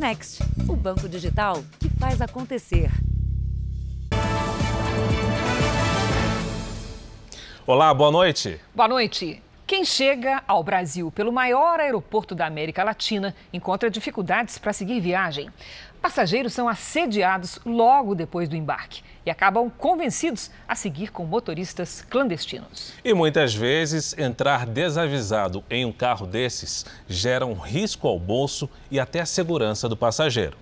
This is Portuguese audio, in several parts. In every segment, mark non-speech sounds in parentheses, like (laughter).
Next, o banco digital que faz acontecer. Olá, boa noite. Boa noite. Quem chega ao Brasil pelo maior aeroporto da América Latina encontra dificuldades para seguir viagem. Passageiros são assediados logo depois do embarque e acabam convencidos a seguir com motoristas clandestinos. E muitas vezes entrar desavisado em um carro desses gera um risco ao bolso e até à segurança do passageiro.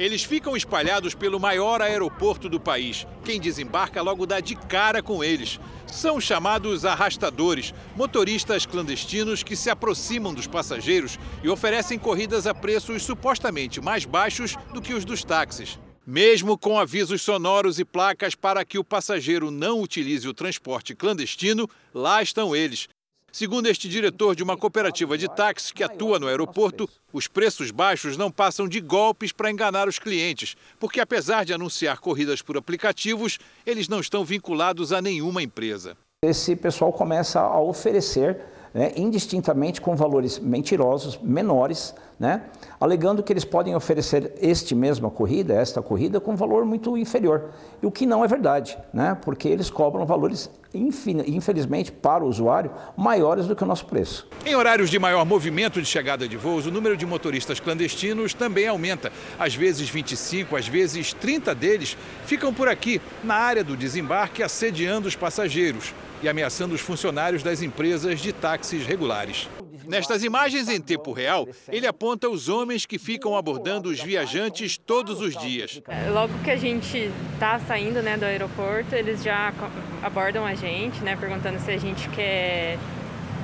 Eles ficam espalhados pelo maior aeroporto do país. Quem desembarca logo dá de cara com eles. São chamados arrastadores, motoristas clandestinos que se aproximam dos passageiros e oferecem corridas a preços supostamente mais baixos do que os dos táxis. Mesmo com avisos sonoros e placas para que o passageiro não utilize o transporte clandestino, lá estão eles, Segundo este diretor de uma cooperativa de táxi que atua no aeroporto, os preços baixos não passam de golpes para enganar os clientes, porque apesar de anunciar corridas por aplicativos, eles não estão vinculados a nenhuma empresa. Esse pessoal começa a oferecer né, indistintamente com valores mentirosos, menores, né, alegando que eles podem oferecer este mesma corrida, esta corrida, com valor muito inferior. E o que não é verdade, né, porque eles cobram valores, infelizmente, para o usuário, maiores do que o nosso preço. Em horários de maior movimento de chegada de voos, o número de motoristas clandestinos também aumenta. Às vezes 25, às vezes 30 deles ficam por aqui, na área do desembarque, assediando os passageiros e ameaçando os funcionários das empresas de táxis regulares. Nestas imagens em tempo real, ele aponta os homens que ficam abordando os viajantes todos os dias. Logo que a gente está saindo né, do aeroporto, eles já abordam a gente, né, perguntando se a gente quer,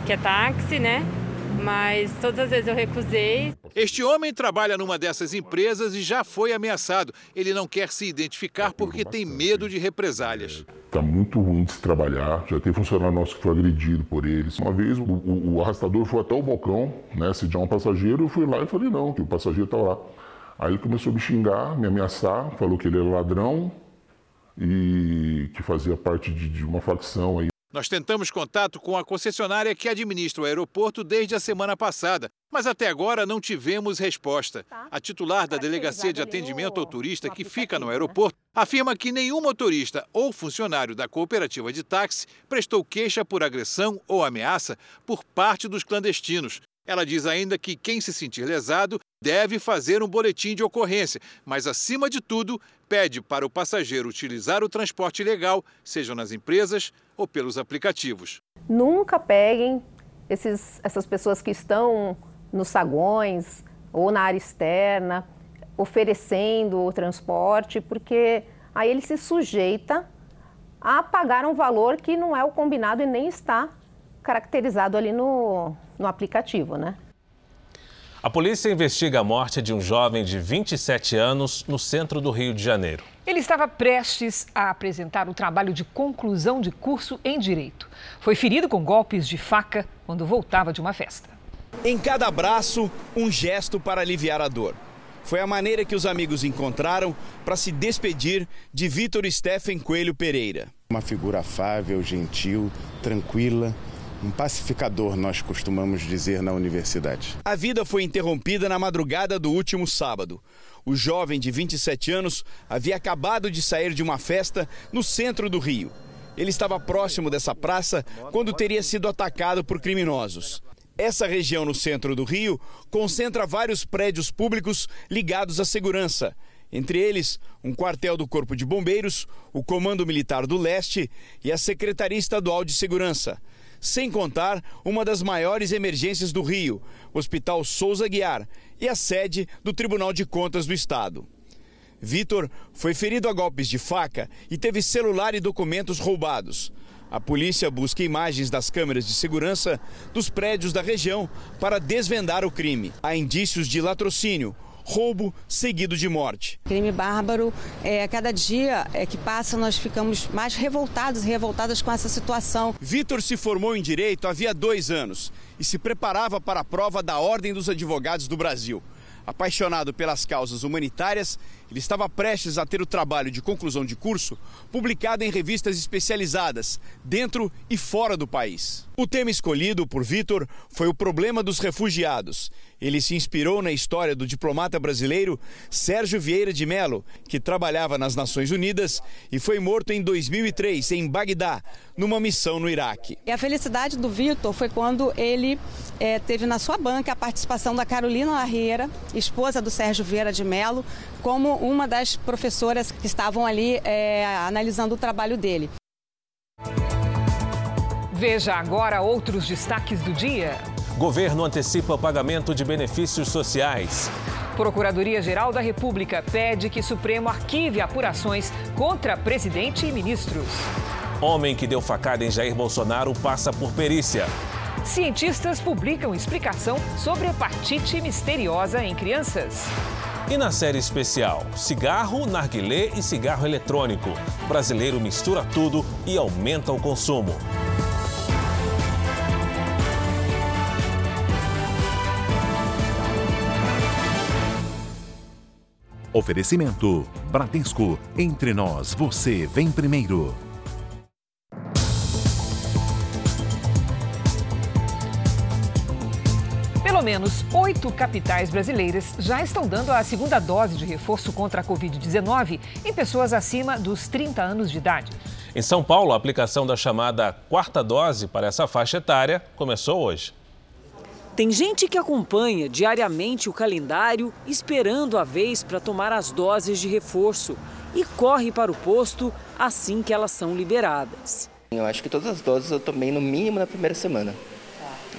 quer táxi, né? mas todas as vezes eu recusei. Este homem trabalha numa dessas empresas e já foi ameaçado. Ele não quer se identificar porque tem medo de represálias. Está muito ruim de se trabalhar. Já tem funcionário nosso que foi agredido por eles. Uma vez o, o, o arrastador foi até o balcão, né? Se um passageiro, eu fui lá e falei não, que o passageiro está lá. Aí ele começou a me xingar, me ameaçar, falou que ele era ladrão e que fazia parte de, de uma facção aí nós tentamos contato com a concessionária que administra o aeroporto desde a semana passada, mas até agora não tivemos resposta. Tá. A titular da Delegacia de Atendimento ao Turista, que fica no né? aeroporto, afirma que nenhum motorista ou funcionário da cooperativa de táxi prestou queixa por agressão ou ameaça por parte dos clandestinos. Ela diz ainda que quem se sentir lesado deve fazer um boletim de ocorrência, mas, acima de tudo, pede para o passageiro utilizar o transporte legal, seja nas empresas ou pelos aplicativos. Nunca peguem esses, essas pessoas que estão nos saguões ou na área externa oferecendo o transporte, porque aí ele se sujeita a pagar um valor que não é o combinado e nem está caracterizado ali no, no aplicativo, né? A polícia investiga a morte de um jovem de 27 anos no centro do Rio de Janeiro. Ele estava prestes a apresentar o trabalho de conclusão de curso em Direito. Foi ferido com golpes de faca quando voltava de uma festa. Em cada abraço, um gesto para aliviar a dor. Foi a maneira que os amigos encontraram para se despedir de Vitor Stephen Coelho Pereira. Uma figura afável, gentil, tranquila um pacificador, nós costumamos dizer na universidade. A vida foi interrompida na madrugada do último sábado. O jovem de 27 anos havia acabado de sair de uma festa no centro do Rio. Ele estava próximo dessa praça quando teria sido atacado por criminosos. Essa região no centro do Rio concentra vários prédios públicos ligados à segurança. Entre eles, um quartel do Corpo de Bombeiros, o Comando Militar do Leste e a Secretaria Estadual de Segurança sem contar uma das maiores emergências do Rio, o Hospital Souza Guiar, e a sede do Tribunal de Contas do Estado. Vitor foi ferido a golpes de faca e teve celular e documentos roubados. A polícia busca imagens das câmeras de segurança dos prédios da região para desvendar o crime. Há indícios de latrocínio, roubo seguido de morte. Crime bárbaro, é, a cada dia é, que passa nós ficamos mais revoltados e revoltadas com essa situação. Vitor se formou em Direito havia dois anos e se preparava para a prova da Ordem dos Advogados do Brasil. Apaixonado pelas causas humanitárias, ele estava prestes a ter o trabalho de conclusão de curso publicado em revistas especializadas, dentro e fora do país. O tema escolhido por Vitor foi o problema dos refugiados. Ele se inspirou na história do diplomata brasileiro Sérgio Vieira de Mello, que trabalhava nas Nações Unidas e foi morto em 2003 em Bagdá, numa missão no Iraque. E a felicidade do Vitor foi quando ele é, teve na sua banca a participação da Carolina Larreira, esposa do Sérgio Vieira de Mello, como uma das professoras que estavam ali é, analisando o trabalho dele. Veja agora outros destaques do dia. Governo antecipa pagamento de benefícios sociais. Procuradoria-Geral da República pede que Supremo arquive apurações contra presidente e ministros. Homem que deu facada em Jair Bolsonaro passa por perícia. Cientistas publicam explicação sobre hepatite misteriosa em crianças. E na série especial, cigarro, narguilé e cigarro eletrônico. O brasileiro mistura tudo e aumenta o consumo. Oferecimento: Bradesco. Entre nós, você vem primeiro. Menos oito capitais brasileiras já estão dando a segunda dose de reforço contra a Covid-19 em pessoas acima dos 30 anos de idade. Em São Paulo, a aplicação da chamada quarta dose para essa faixa etária começou hoje. Tem gente que acompanha diariamente o calendário esperando a vez para tomar as doses de reforço e corre para o posto assim que elas são liberadas. Eu acho que todas as doses eu tomei no mínimo na primeira semana.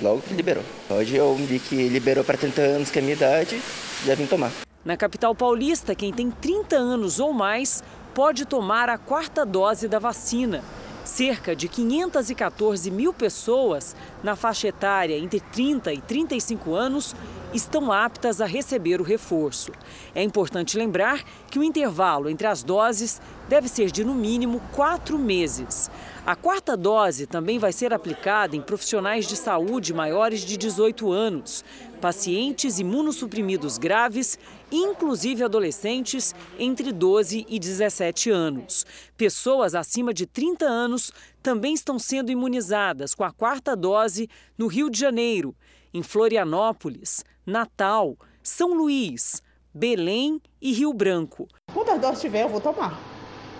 Logo que liberou. Hoje eu vi que liberou para 30 anos, que é a minha idade, já vim tomar. Na capital paulista, quem tem 30 anos ou mais pode tomar a quarta dose da vacina. Cerca de 514 mil pessoas na faixa etária entre 30 e 35 anos estão aptas a receber o reforço. É importante lembrar que o intervalo entre as doses deve ser de no mínimo quatro meses. A quarta dose também vai ser aplicada em profissionais de saúde maiores de 18 anos, pacientes imunossuprimidos graves, inclusive adolescentes entre 12 e 17 anos. Pessoas acima de 30 anos também estão sendo imunizadas com a quarta dose no Rio de Janeiro, em Florianópolis, Natal, São Luís, Belém e Rio Branco. Quantas doses tiver, eu vou tomar.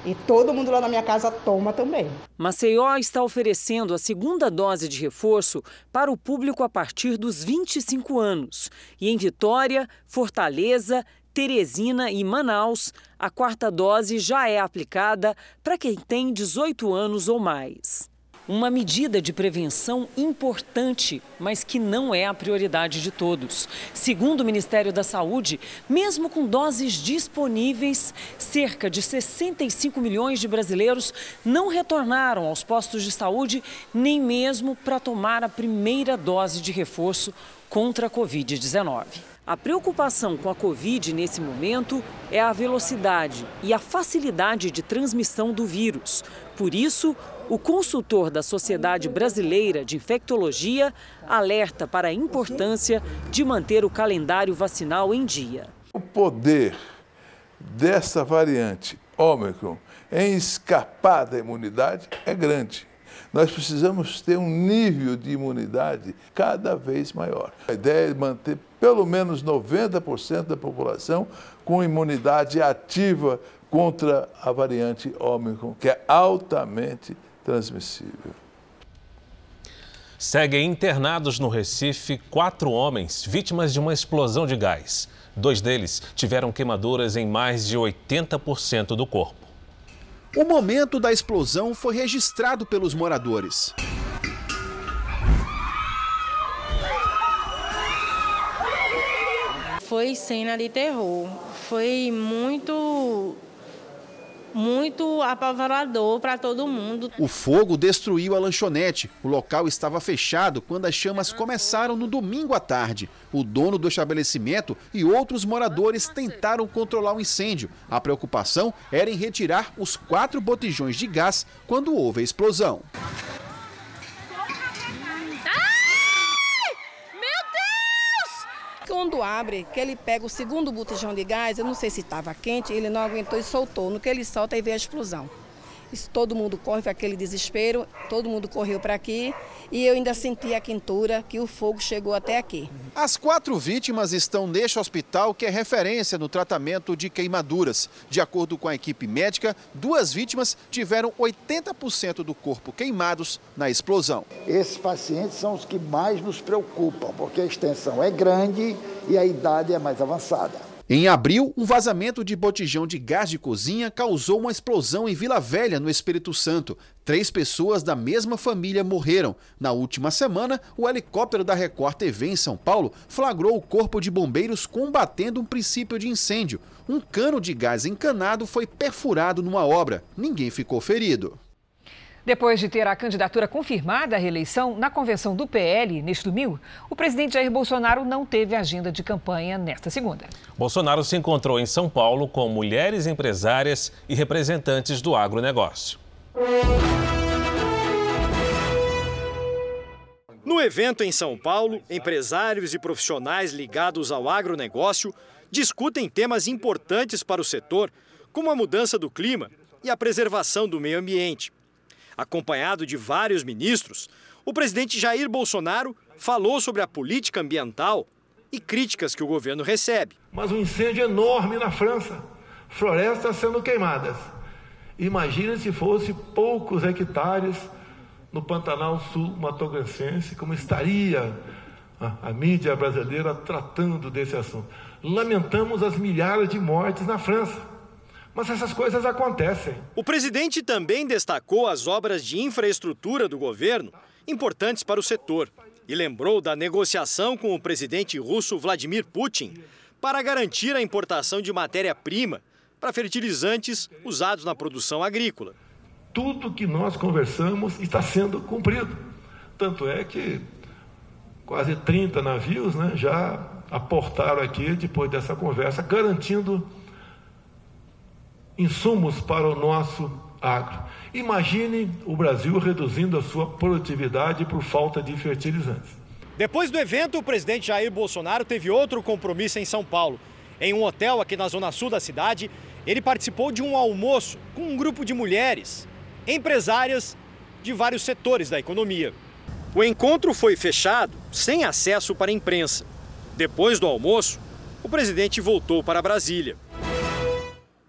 E todo mundo lá na minha casa toma também. Maceió está oferecendo a segunda dose de reforço para o público a partir dos 25 anos. E em Vitória, Fortaleza, Teresina e Manaus, a quarta dose já é aplicada para quem tem 18 anos ou mais. Uma medida de prevenção importante, mas que não é a prioridade de todos. Segundo o Ministério da Saúde, mesmo com doses disponíveis, cerca de 65 milhões de brasileiros não retornaram aos postos de saúde nem mesmo para tomar a primeira dose de reforço contra a Covid-19. A preocupação com a Covid nesse momento é a velocidade e a facilidade de transmissão do vírus. Por isso, o consultor da Sociedade Brasileira de Infectologia alerta para a importância de manter o calendário vacinal em dia. O poder dessa variante Ômicron em escapar da imunidade é grande. Nós precisamos ter um nível de imunidade cada vez maior. A ideia é manter pelo menos 90% da população com imunidade ativa contra a variante Ômicron, que é altamente transmissível. Seguem internados no Recife quatro homens vítimas de uma explosão de gás. Dois deles tiveram queimaduras em mais de 80% do corpo. O momento da explosão foi registrado pelos moradores. Foi cena de terror. Foi muito muito apavorador para todo mundo. O fogo destruiu a lanchonete. O local estava fechado quando as chamas começaram no domingo à tarde. O dono do estabelecimento e outros moradores tentaram controlar o incêndio. A preocupação era em retirar os quatro botijões de gás quando houve a explosão. Quando abre, que ele pega o segundo botijão de gás, eu não sei se estava quente, ele não aguentou e soltou. No que ele solta, aí veio a explosão. Isso, todo mundo corre para aquele desespero, todo mundo correu para aqui e eu ainda senti a quentura que o fogo chegou até aqui. As quatro vítimas estão neste hospital que é referência no tratamento de queimaduras. De acordo com a equipe médica, duas vítimas tiveram 80% do corpo queimados na explosão. Esses pacientes são os que mais nos preocupam, porque a extensão é grande e a idade é mais avançada. Em abril, um vazamento de botijão de gás de cozinha causou uma explosão em Vila Velha, no Espírito Santo. Três pessoas da mesma família morreram. Na última semana, o helicóptero da Record TV em São Paulo flagrou o corpo de bombeiros combatendo um princípio de incêndio. Um cano de gás encanado foi perfurado numa obra. Ninguém ficou ferido. Depois de ter a candidatura confirmada à reeleição na convenção do PL neste domingo, o presidente Jair Bolsonaro não teve agenda de campanha nesta segunda. Bolsonaro se encontrou em São Paulo com mulheres empresárias e representantes do agronegócio. No evento em São Paulo, empresários e profissionais ligados ao agronegócio discutem temas importantes para o setor, como a mudança do clima e a preservação do meio ambiente. Acompanhado de vários ministros, o presidente Jair Bolsonaro falou sobre a política ambiental e críticas que o governo recebe. Mas um incêndio enorme na França, florestas sendo queimadas. Imagine se fosse poucos hectares no Pantanal Sul Mato Grossense, como estaria a, a mídia brasileira tratando desse assunto. Lamentamos as milhares de mortes na França. Mas essas coisas acontecem. O presidente também destacou as obras de infraestrutura do governo, importantes para o setor, e lembrou da negociação com o presidente russo Vladimir Putin para garantir a importação de matéria-prima para fertilizantes usados na produção agrícola. Tudo que nós conversamos está sendo cumprido. Tanto é que quase 30 navios né, já aportaram aqui depois dessa conversa, garantindo insumos para o nosso agro. Imagine o Brasil reduzindo a sua produtividade por falta de fertilizantes. Depois do evento, o presidente Jair Bolsonaro teve outro compromisso em São Paulo. Em um hotel aqui na zona sul da cidade, ele participou de um almoço com um grupo de mulheres, empresárias de vários setores da economia. O encontro foi fechado, sem acesso para a imprensa. Depois do almoço, o presidente voltou para Brasília.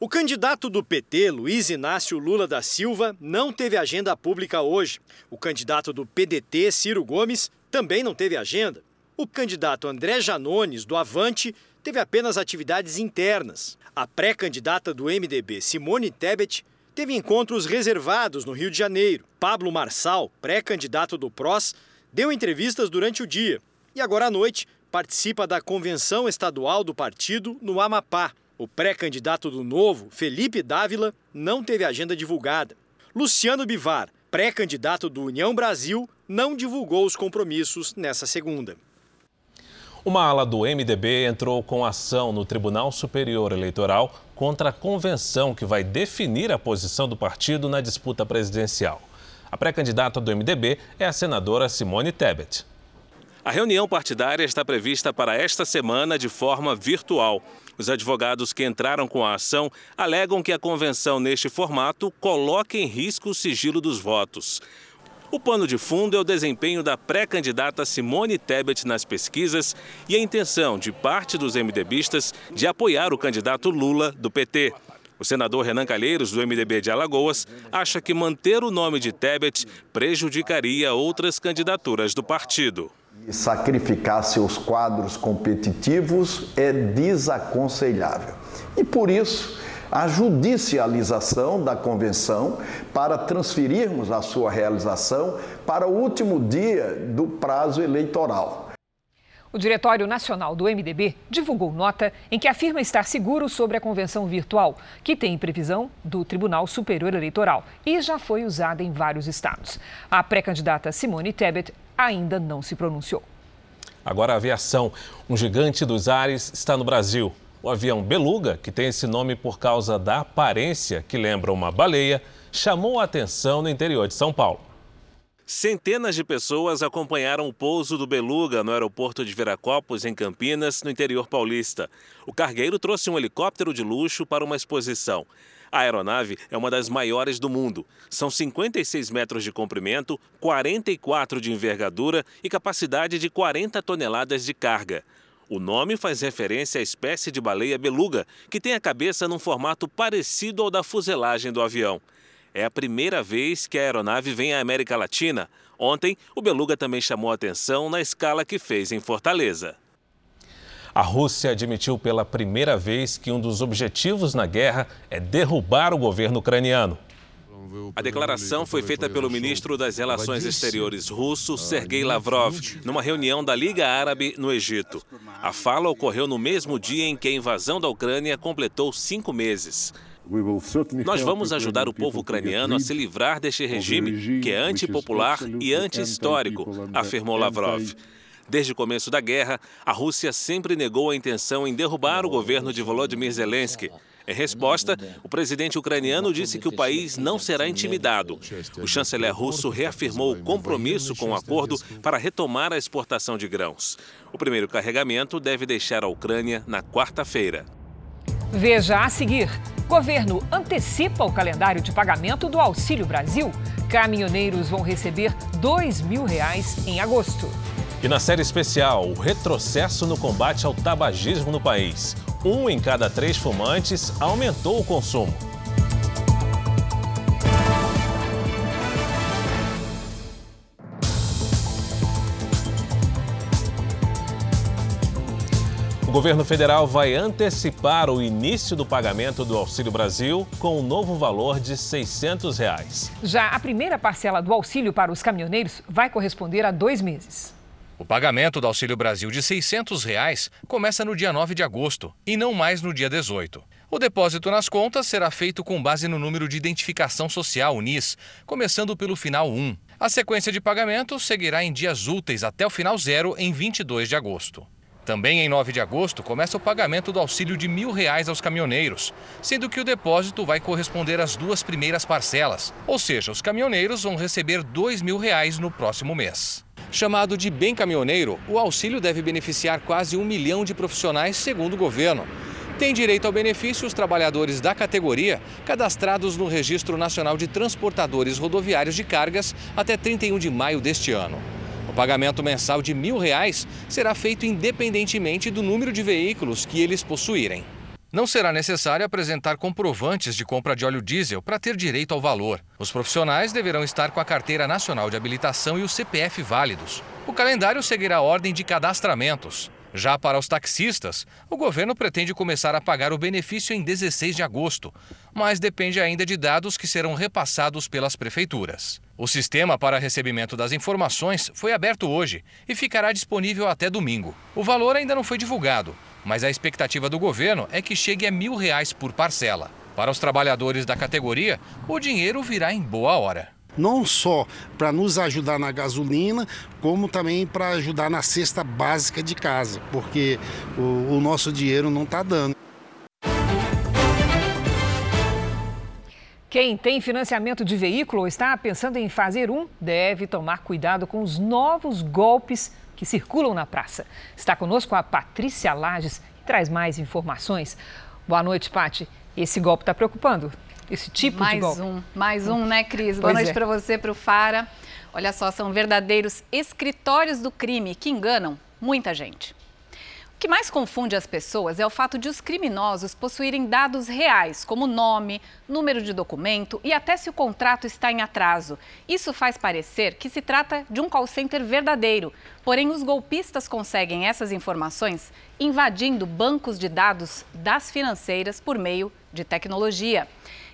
O candidato do PT, Luiz Inácio Lula da Silva, não teve agenda pública hoje. O candidato do PDT, Ciro Gomes, também não teve agenda. O candidato André Janones, do Avante, teve apenas atividades internas. A pré-candidata do MDB, Simone Tebet, teve encontros reservados no Rio de Janeiro. Pablo Marçal, pré-candidato do PROS, deu entrevistas durante o dia e agora à noite participa da convenção estadual do partido no Amapá. O pré-candidato do Novo, Felipe Dávila, não teve agenda divulgada. Luciano Bivar, pré-candidato do União Brasil, não divulgou os compromissos nessa segunda. Uma ala do MDB entrou com ação no Tribunal Superior Eleitoral contra a convenção que vai definir a posição do partido na disputa presidencial. A pré-candidata do MDB é a senadora Simone Tebet. A reunião partidária está prevista para esta semana de forma virtual. Os advogados que entraram com a ação alegam que a convenção neste formato coloca em risco o sigilo dos votos. O pano de fundo é o desempenho da pré-candidata Simone Tebet nas pesquisas e a intenção de parte dos MDBistas de apoiar o candidato Lula do PT. O senador Renan Calheiros, do MDB de Alagoas, acha que manter o nome de Tebet prejudicaria outras candidaturas do partido sacrificar seus quadros competitivos é desaconselhável. E por isso, a judicialização da convenção para transferirmos a sua realização para o último dia do prazo eleitoral. O Diretório Nacional do MDB divulgou nota em que afirma estar seguro sobre a convenção virtual, que tem previsão do Tribunal Superior Eleitoral e já foi usada em vários estados. A pré-candidata Simone Tebet ainda não se pronunciou. Agora a aviação. Um gigante dos ares está no Brasil. O avião Beluga, que tem esse nome por causa da aparência que lembra uma baleia, chamou a atenção no interior de São Paulo. Centenas de pessoas acompanharam o pouso do Beluga no aeroporto de Viracopos, em Campinas, no interior paulista. O cargueiro trouxe um helicóptero de luxo para uma exposição. A aeronave é uma das maiores do mundo. São 56 metros de comprimento, 44 de envergadura e capacidade de 40 toneladas de carga. O nome faz referência à espécie de baleia beluga, que tem a cabeça num formato parecido ao da fuselagem do avião. É a primeira vez que a aeronave vem à América Latina. Ontem, o Beluga também chamou atenção na escala que fez em Fortaleza. A Rússia admitiu pela primeira vez que um dos objetivos na guerra é derrubar o governo ucraniano. A declaração foi feita pelo ministro das Relações Exteriores russo, Sergei Lavrov, numa reunião da Liga Árabe no Egito. A fala ocorreu no mesmo dia em que a invasão da Ucrânia completou cinco meses. Nós vamos ajudar o povo ucraniano a se livrar deste regime que é antipopular e anti-histórico, afirmou Lavrov. Desde o começo da guerra, a Rússia sempre negou a intenção em derrubar o governo de Volodymyr Zelensky. Em resposta, o presidente ucraniano disse que o país não será intimidado. O chanceler russo reafirmou o compromisso com o acordo para retomar a exportação de grãos. O primeiro carregamento deve deixar a Ucrânia na quarta-feira. Veja a seguir. Governo antecipa o calendário de pagamento do Auxílio Brasil. Caminhoneiros vão receber R$ mil reais em agosto. E na série especial, o retrocesso no combate ao tabagismo no país. Um em cada três fumantes aumentou o consumo. O governo federal vai antecipar o início do pagamento do Auxílio Brasil com um novo valor de 600 reais. Já a primeira parcela do auxílio para os caminhoneiros vai corresponder a dois meses. O pagamento do Auxílio Brasil de 600 reais começa no dia 9 de agosto e não mais no dia 18. O depósito nas contas será feito com base no número de identificação social, UNIS, começando pelo final 1. A sequência de pagamento seguirá em dias úteis até o final zero em 22 de agosto. Também em 9 de agosto começa o pagamento do auxílio de mil reais aos caminhoneiros, sendo que o depósito vai corresponder às duas primeiras parcelas, ou seja, os caminhoneiros vão receber dois mil reais no próximo mês. Chamado de Bem Caminhoneiro, o auxílio deve beneficiar quase um milhão de profissionais, segundo o governo. Tem direito ao benefício os trabalhadores da categoria cadastrados no Registro Nacional de Transportadores Rodoviários de Cargas até 31 de maio deste ano pagamento mensal de mil reais será feito independentemente do número de veículos que eles possuírem. Não será necessário apresentar comprovantes de compra de óleo diesel para ter direito ao valor. Os profissionais deverão estar com a Carteira Nacional de Habilitação e o CPF válidos. O calendário seguirá a ordem de cadastramentos. Já para os taxistas, o governo pretende começar a pagar o benefício em 16 de agosto, mas depende ainda de dados que serão repassados pelas prefeituras. O sistema para recebimento das informações foi aberto hoje e ficará disponível até domingo. O valor ainda não foi divulgado, mas a expectativa do governo é que chegue a mil reais por parcela. Para os trabalhadores da categoria, o dinheiro virá em boa hora não só para nos ajudar na gasolina, como também para ajudar na cesta básica de casa, porque o, o nosso dinheiro não está dando. Quem tem financiamento de veículo ou está pensando em fazer um, deve tomar cuidado com os novos golpes que circulam na praça. Está conosco a Patrícia Lages, que traz mais informações. Boa noite, Pati. Esse golpe está preocupando? Esse tipo mais de golpe? Mais um, mais um, né, Cris? Boa noite é. para você, para o Fara. Olha só, são verdadeiros escritórios do crime que enganam muita gente. O que mais confunde as pessoas é o fato de os criminosos possuírem dados reais, como nome, número de documento e até se o contrato está em atraso. Isso faz parecer que se trata de um call center verdadeiro. Porém, os golpistas conseguem essas informações invadindo bancos de dados das financeiras por meio de tecnologia.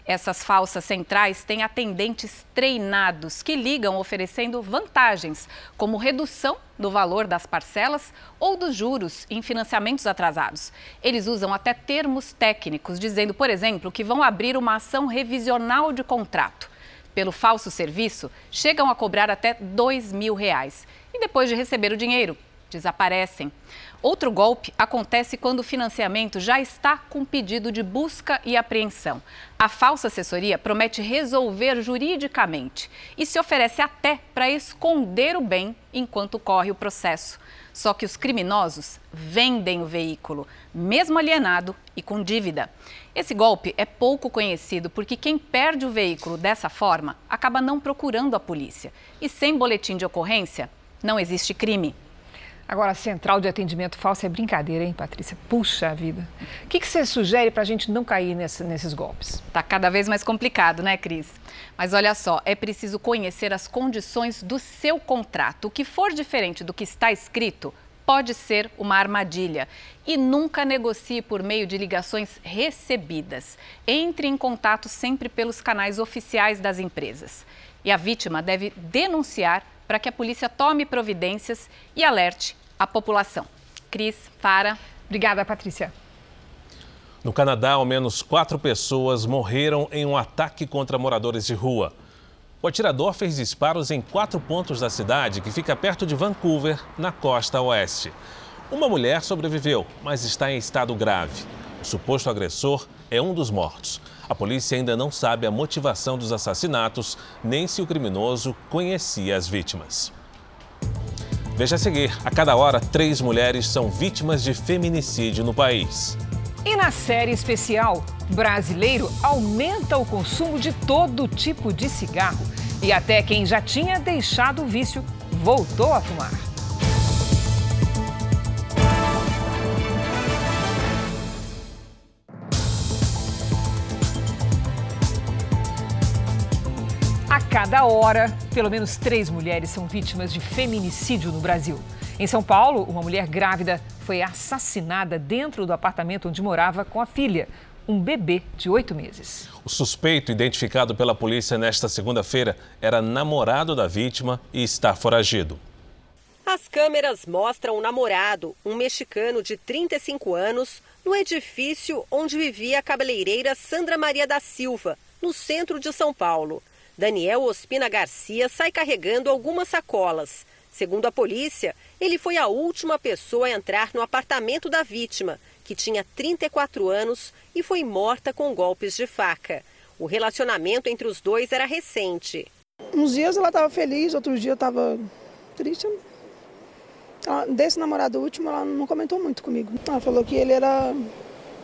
Essas falsas centrais têm atendentes treinados que ligam oferecendo vantagens, como redução do valor das parcelas ou dos juros em financiamentos atrasados. Eles usam até termos técnicos, dizendo, por exemplo, que vão abrir uma ação revisional de contrato. Pelo falso serviço, chegam a cobrar até dois mil reais. E depois de receber o dinheiro, desaparecem. Outro golpe acontece quando o financiamento já está com pedido de busca e apreensão. A falsa assessoria promete resolver juridicamente e se oferece até para esconder o bem enquanto corre o processo. Só que os criminosos vendem o veículo, mesmo alienado e com dívida. Esse golpe é pouco conhecido porque quem perde o veículo dessa forma acaba não procurando a polícia. E sem boletim de ocorrência, não existe crime. Agora, a central de atendimento falso é brincadeira, hein, Patrícia? Puxa vida. O que, que você sugere para a gente não cair nesse, nesses golpes? Tá cada vez mais complicado, né, Cris? Mas olha só, é preciso conhecer as condições do seu contrato. O que for diferente do que está escrito pode ser uma armadilha. E nunca negocie por meio de ligações recebidas. Entre em contato sempre pelos canais oficiais das empresas. E a vítima deve denunciar para que a polícia tome providências e alerte a população. Cris, para. Obrigada, Patrícia. No Canadá, ao menos quatro pessoas morreram em um ataque contra moradores de rua. O atirador fez disparos em quatro pontos da cidade, que fica perto de Vancouver, na costa oeste. Uma mulher sobreviveu, mas está em estado grave. O suposto agressor é um dos mortos. A polícia ainda não sabe a motivação dos assassinatos, nem se o criminoso conhecia as vítimas. Veja a seguir: a cada hora, três mulheres são vítimas de feminicídio no país. E na série especial, brasileiro aumenta o consumo de todo tipo de cigarro. E até quem já tinha deixado o vício voltou a fumar. Cada hora, pelo menos três mulheres são vítimas de feminicídio no Brasil. Em São Paulo, uma mulher grávida foi assassinada dentro do apartamento onde morava com a filha, um bebê de oito meses. O suspeito, identificado pela polícia nesta segunda-feira, era namorado da vítima e está foragido. As câmeras mostram o namorado, um mexicano de 35 anos, no edifício onde vivia a cabeleireira Sandra Maria da Silva, no centro de São Paulo. Daniel Ospina Garcia sai carregando algumas sacolas. Segundo a polícia, ele foi a última pessoa a entrar no apartamento da vítima, que tinha 34 anos e foi morta com golpes de faca. O relacionamento entre os dois era recente. Uns dias ela estava feliz, outros dias estava triste. desse namorado último, ela não comentou muito comigo. Ela falou que ele era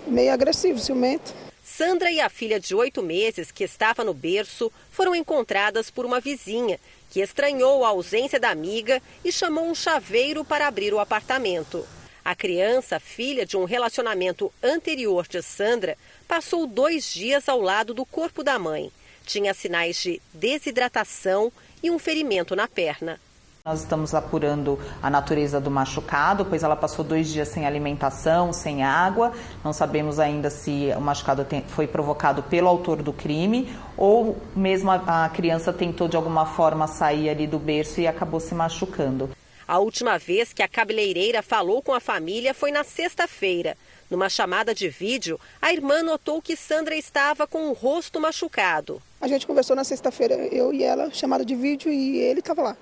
meio agressivo, ciumento. Sandra e a filha de oito meses, que estava no berço, foram encontradas por uma vizinha, que estranhou a ausência da amiga e chamou um chaveiro para abrir o apartamento. A criança, filha de um relacionamento anterior de Sandra, passou dois dias ao lado do corpo da mãe. Tinha sinais de desidratação e um ferimento na perna. Nós estamos apurando a natureza do machucado, pois ela passou dois dias sem alimentação, sem água. Não sabemos ainda se o machucado foi provocado pelo autor do crime ou mesmo a criança tentou de alguma forma sair ali do berço e acabou se machucando. A última vez que a cabeleireira falou com a família foi na sexta-feira. Numa chamada de vídeo, a irmã notou que Sandra estava com o rosto machucado. A gente conversou na sexta-feira, eu e ela, chamada de vídeo, e ele estava lá.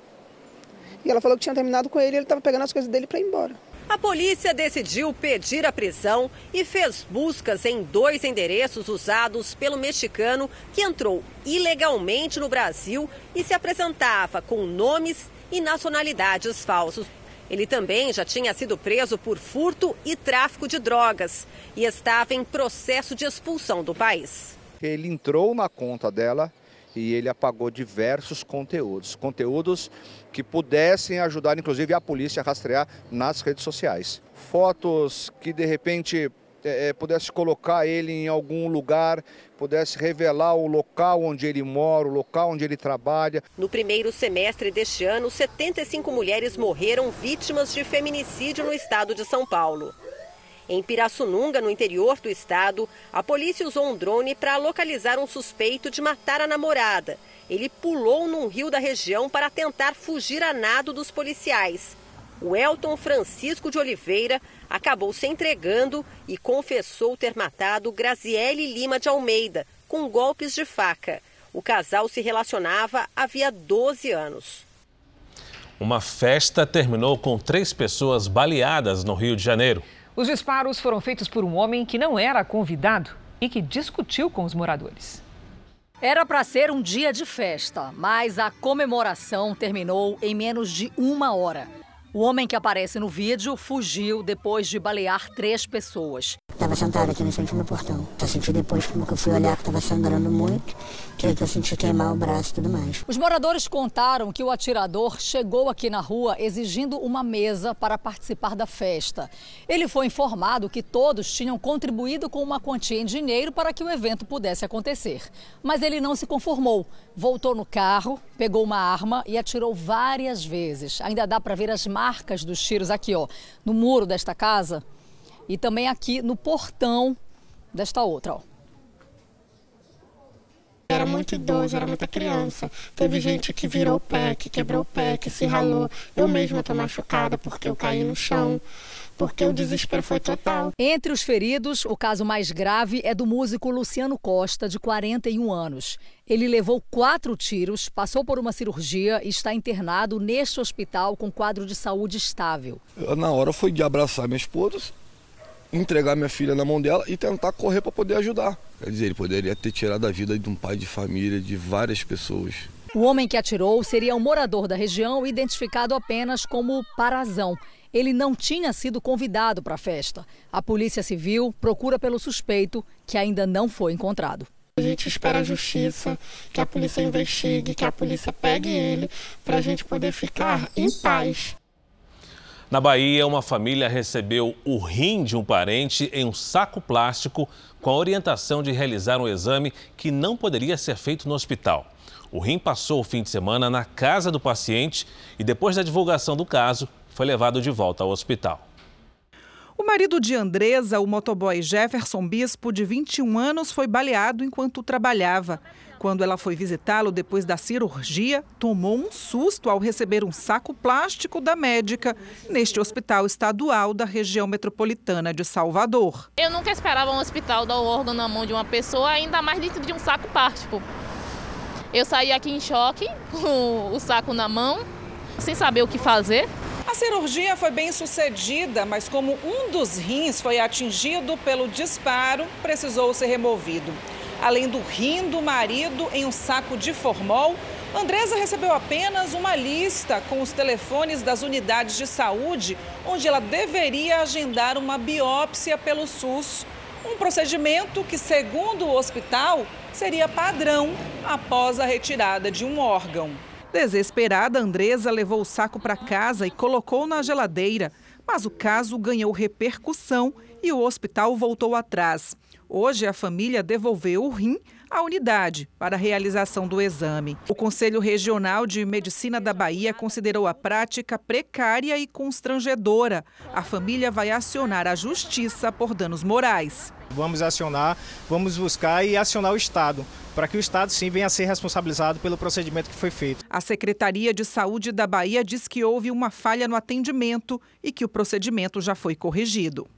E ela falou que tinha terminado com ele e ele estava pegando as coisas dele para ir embora. A polícia decidiu pedir a prisão e fez buscas em dois endereços usados pelo mexicano que entrou ilegalmente no Brasil e se apresentava com nomes e nacionalidades falsos. Ele também já tinha sido preso por furto e tráfico de drogas e estava em processo de expulsão do país. Ele entrou na conta dela e ele apagou diversos conteúdos, conteúdos que pudessem ajudar, inclusive, a polícia a rastrear nas redes sociais. Fotos que de repente é, pudesse colocar ele em algum lugar, pudesse revelar o local onde ele mora, o local onde ele trabalha. No primeiro semestre deste ano, 75 mulheres morreram vítimas de feminicídio no estado de São Paulo. Em Pirassununga, no interior do estado, a polícia usou um drone para localizar um suspeito de matar a namorada. Ele pulou num rio da região para tentar fugir a nado dos policiais. O Elton Francisco de Oliveira acabou se entregando e confessou ter matado Graziele Lima de Almeida com golpes de faca. O casal se relacionava havia 12 anos. Uma festa terminou com três pessoas baleadas no Rio de Janeiro. Os disparos foram feitos por um homem que não era convidado e que discutiu com os moradores. Era para ser um dia de festa, mas a comemoração terminou em menos de uma hora. O homem que aparece no vídeo fugiu depois de balear três pessoas. Estava sentado aqui na frente do portão. Só senti depois que eu fui olhar que estava sangrando muito, que eu senti queimar o braço e tudo mais. Os moradores contaram que o atirador chegou aqui na rua exigindo uma mesa para participar da festa. Ele foi informado que todos tinham contribuído com uma quantia em dinheiro para que o evento pudesse acontecer. Mas ele não se conformou. Voltou no carro, pegou uma arma e atirou várias vezes. Ainda dá para ver as marcas dos tiros aqui, ó, no muro desta casa e também aqui no portão desta outra, ó. Era muito idoso, era muita criança. Teve gente que virou o pé, que quebrou o pé, que se ralou. Eu mesma tô machucada porque eu caí no chão porque o desespero foi total. Entre os feridos, o caso mais grave é do músico Luciano Costa, de 41 anos. Ele levou quatro tiros, passou por uma cirurgia e está internado neste hospital com quadro de saúde estável. Na hora foi de abraçar minha esposa, entregar minha filha na mão dela e tentar correr para poder ajudar. Quer dizer, ele poderia ter tirado a vida de um pai de família, de várias pessoas. O homem que atirou seria um morador da região, identificado apenas como Parazão. Ele não tinha sido convidado para a festa. A Polícia Civil procura pelo suspeito, que ainda não foi encontrado. A gente espera a justiça, que a polícia investigue, que a polícia pegue ele, para a gente poder ficar em paz. Na Bahia, uma família recebeu o rim de um parente em um saco plástico com a orientação de realizar um exame que não poderia ser feito no hospital. O rim passou o fim de semana na casa do paciente e, depois da divulgação do caso, foi levado de volta ao hospital. O marido de Andresa, o motoboy Jefferson Bispo, de 21 anos, foi baleado enquanto trabalhava. Quando ela foi visitá-lo depois da cirurgia, tomou um susto ao receber um saco plástico da médica neste hospital estadual da região metropolitana de Salvador. Eu nunca esperava um hospital dar o órgão na mão de uma pessoa, ainda mais dentro de um saco plástico. Eu saí aqui em choque (laughs) com o saco na mão, sem saber o que fazer. A cirurgia foi bem sucedida, mas como um dos rins foi atingido pelo disparo, precisou ser removido. Além do rim do marido em um saco de formol, Andresa recebeu apenas uma lista com os telefones das unidades de saúde, onde ela deveria agendar uma biópsia pelo SUS. Um procedimento que, segundo o hospital, seria padrão após a retirada de um órgão. Desesperada, Andresa levou o saco para casa e colocou na geladeira. Mas o caso ganhou repercussão e o hospital voltou atrás. Hoje, a família devolveu o rim à unidade para a realização do exame. O Conselho Regional de Medicina da Bahia considerou a prática precária e constrangedora. A família vai acionar a justiça por danos morais. Vamos acionar, vamos buscar e acionar o Estado, para que o Estado sim venha a ser responsabilizado pelo procedimento que foi feito. A Secretaria de Saúde da Bahia diz que houve uma falha no atendimento e que o procedimento já foi corrigido.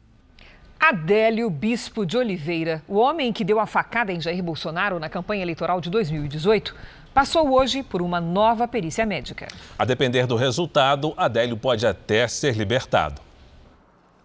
Adélio Bispo de Oliveira, o homem que deu a facada em Jair Bolsonaro na campanha eleitoral de 2018, passou hoje por uma nova perícia médica. A depender do resultado, Adélio pode até ser libertado.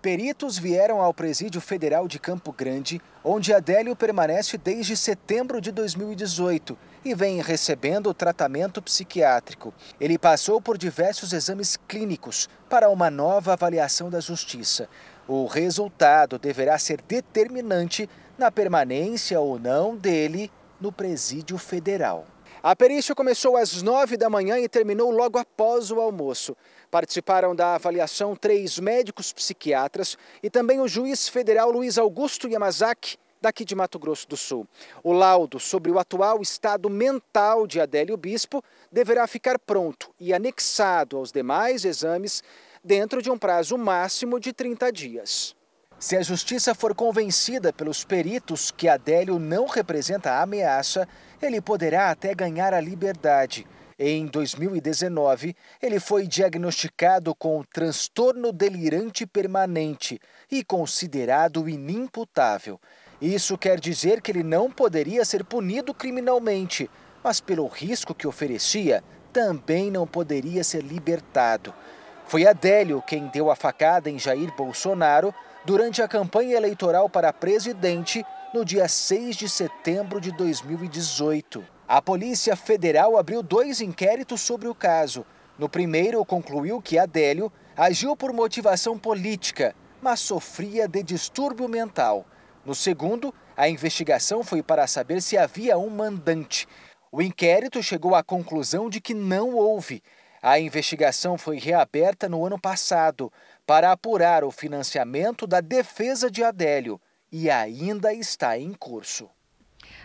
Peritos vieram ao Presídio Federal de Campo Grande, onde Adélio permanece desde setembro de 2018 e vem recebendo tratamento psiquiátrico. Ele passou por diversos exames clínicos para uma nova avaliação da Justiça. O resultado deverá ser determinante na permanência ou não dele no Presídio Federal. A perícia começou às nove da manhã e terminou logo após o almoço. Participaram da avaliação três médicos psiquiatras e também o juiz federal Luiz Augusto Yamazaki, daqui de Mato Grosso do Sul. O laudo sobre o atual estado mental de Adélio Bispo deverá ficar pronto e anexado aos demais exames dentro de um prazo máximo de 30 dias. Se a justiça for convencida pelos peritos que Adélio não representa ameaça, ele poderá até ganhar a liberdade. Em 2019, ele foi diagnosticado com transtorno delirante permanente e considerado inimputável. Isso quer dizer que ele não poderia ser punido criminalmente, mas pelo risco que oferecia, também não poderia ser libertado. Foi Adélio quem deu a facada em Jair Bolsonaro durante a campanha eleitoral para presidente no dia 6 de setembro de 2018. A Polícia Federal abriu dois inquéritos sobre o caso. No primeiro, concluiu que Adélio agiu por motivação política, mas sofria de distúrbio mental. No segundo, a investigação foi para saber se havia um mandante. O inquérito chegou à conclusão de que não houve. A investigação foi reaberta no ano passado para apurar o financiamento da defesa de Adélio e ainda está em curso.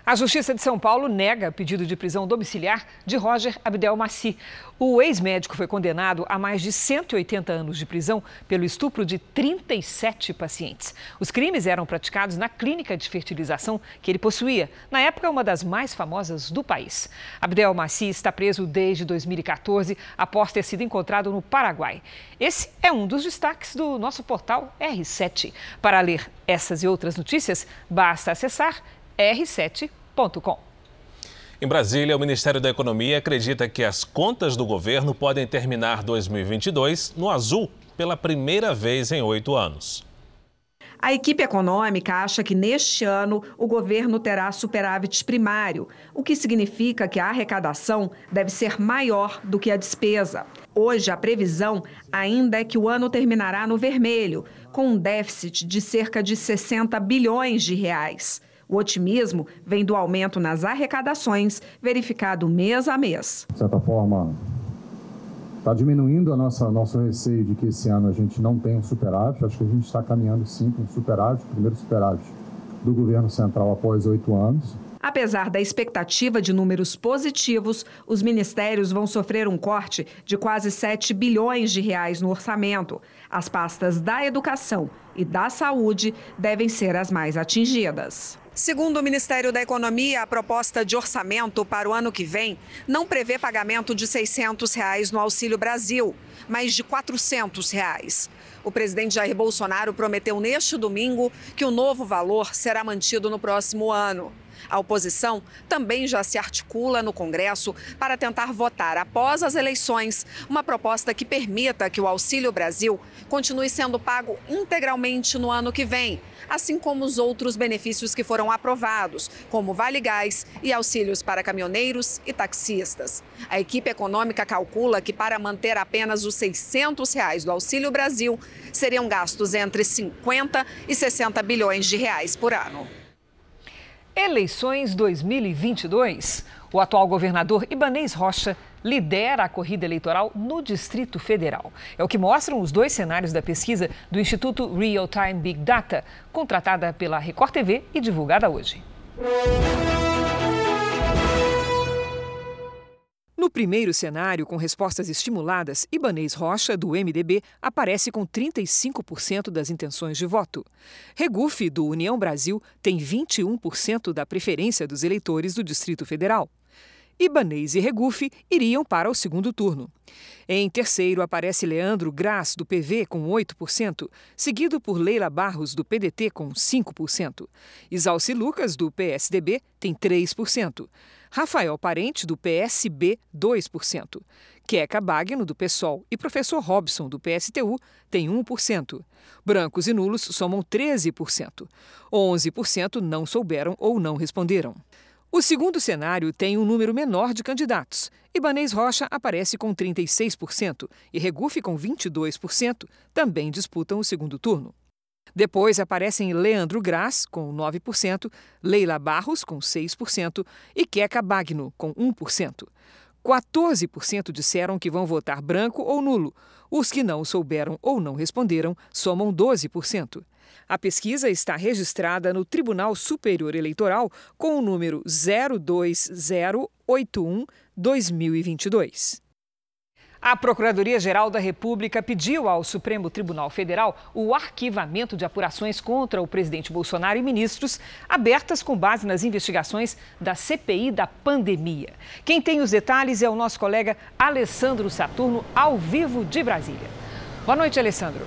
A Justiça de São Paulo nega pedido de prisão domiciliar de Roger Abdelmaci. O ex-médico foi condenado a mais de 180 anos de prisão pelo estupro de 37 pacientes. Os crimes eram praticados na clínica de fertilização que ele possuía, na época uma das mais famosas do país. Abdelmaci está preso desde 2014 após ter sido encontrado no Paraguai. Esse é um dos destaques do nosso portal R7. Para ler essas e outras notícias, basta acessar r7.com. Em Brasília, o Ministério da Economia acredita que as contas do governo podem terminar 2022 no azul pela primeira vez em oito anos. A equipe econômica acha que neste ano o governo terá superávit primário, o que significa que a arrecadação deve ser maior do que a despesa. Hoje, a previsão ainda é que o ano terminará no vermelho, com um déficit de cerca de 60 bilhões de reais. O otimismo vem do aumento nas arrecadações, verificado mês a mês. De certa forma, está diminuindo a nossa nosso receio de que esse ano a gente não tenha um superávit. Acho que a gente está caminhando sim para um superávit, o primeiro superávit do governo central após oito anos. Apesar da expectativa de números positivos, os ministérios vão sofrer um corte de quase 7 bilhões de reais no orçamento. As pastas da educação e da saúde devem ser as mais atingidas. Segundo o Ministério da Economia, a proposta de orçamento para o ano que vem não prevê pagamento de 600 reais no Auxílio Brasil, mas de 400 reais. O presidente Jair Bolsonaro prometeu neste domingo que o novo valor será mantido no próximo ano. A oposição também já se articula no Congresso para tentar votar após as eleições uma proposta que permita que o Auxílio Brasil continue sendo pago integralmente no ano que vem, assim como os outros benefícios que foram aprovados, como Vale Gás e auxílios para caminhoneiros e taxistas. A equipe econômica calcula que para manter apenas os 600 reais do Auxílio Brasil, seriam gastos entre 50 e 60 bilhões de reais por ano. Eleições 2022. O atual governador Ibanês Rocha lidera a corrida eleitoral no Distrito Federal. É o que mostram os dois cenários da pesquisa do Instituto Real Time Big Data, contratada pela Record TV e divulgada hoje. No primeiro cenário, com respostas estimuladas, Ibanês Rocha, do MDB, aparece com 35% das intenções de voto. Regufe, do União Brasil, tem 21% da preferência dos eleitores do Distrito Federal. Ibanês e Regufe iriam para o segundo turno. Em terceiro aparece Leandro Graz, do PV, com 8%, seguido por Leila Barros, do PDT, com 5%. Isalci Lucas, do PSDB, tem 3%. Rafael Parente, do PSB, 2%. Queca Bagno, do PSOL, e professor Robson, do PSTU, tem 1%. Brancos e nulos somam 13%. 11% não souberam ou não responderam. O segundo cenário tem um número menor de candidatos. Ibanês Rocha aparece com 36% e Regufe com 22%, também disputam o segundo turno. Depois aparecem Leandro Graz, com 9%, Leila Barros, com 6% e Queca Bagno, com 1%. 14% disseram que vão votar branco ou nulo. Os que não souberam ou não responderam somam 12%. A pesquisa está registrada no Tribunal Superior Eleitoral com o número 02081 2022. A Procuradoria-Geral da República pediu ao Supremo Tribunal Federal o arquivamento de apurações contra o presidente Bolsonaro e ministros, abertas com base nas investigações da CPI da pandemia. Quem tem os detalhes é o nosso colega Alessandro Saturno, ao vivo de Brasília. Boa noite, Alessandro.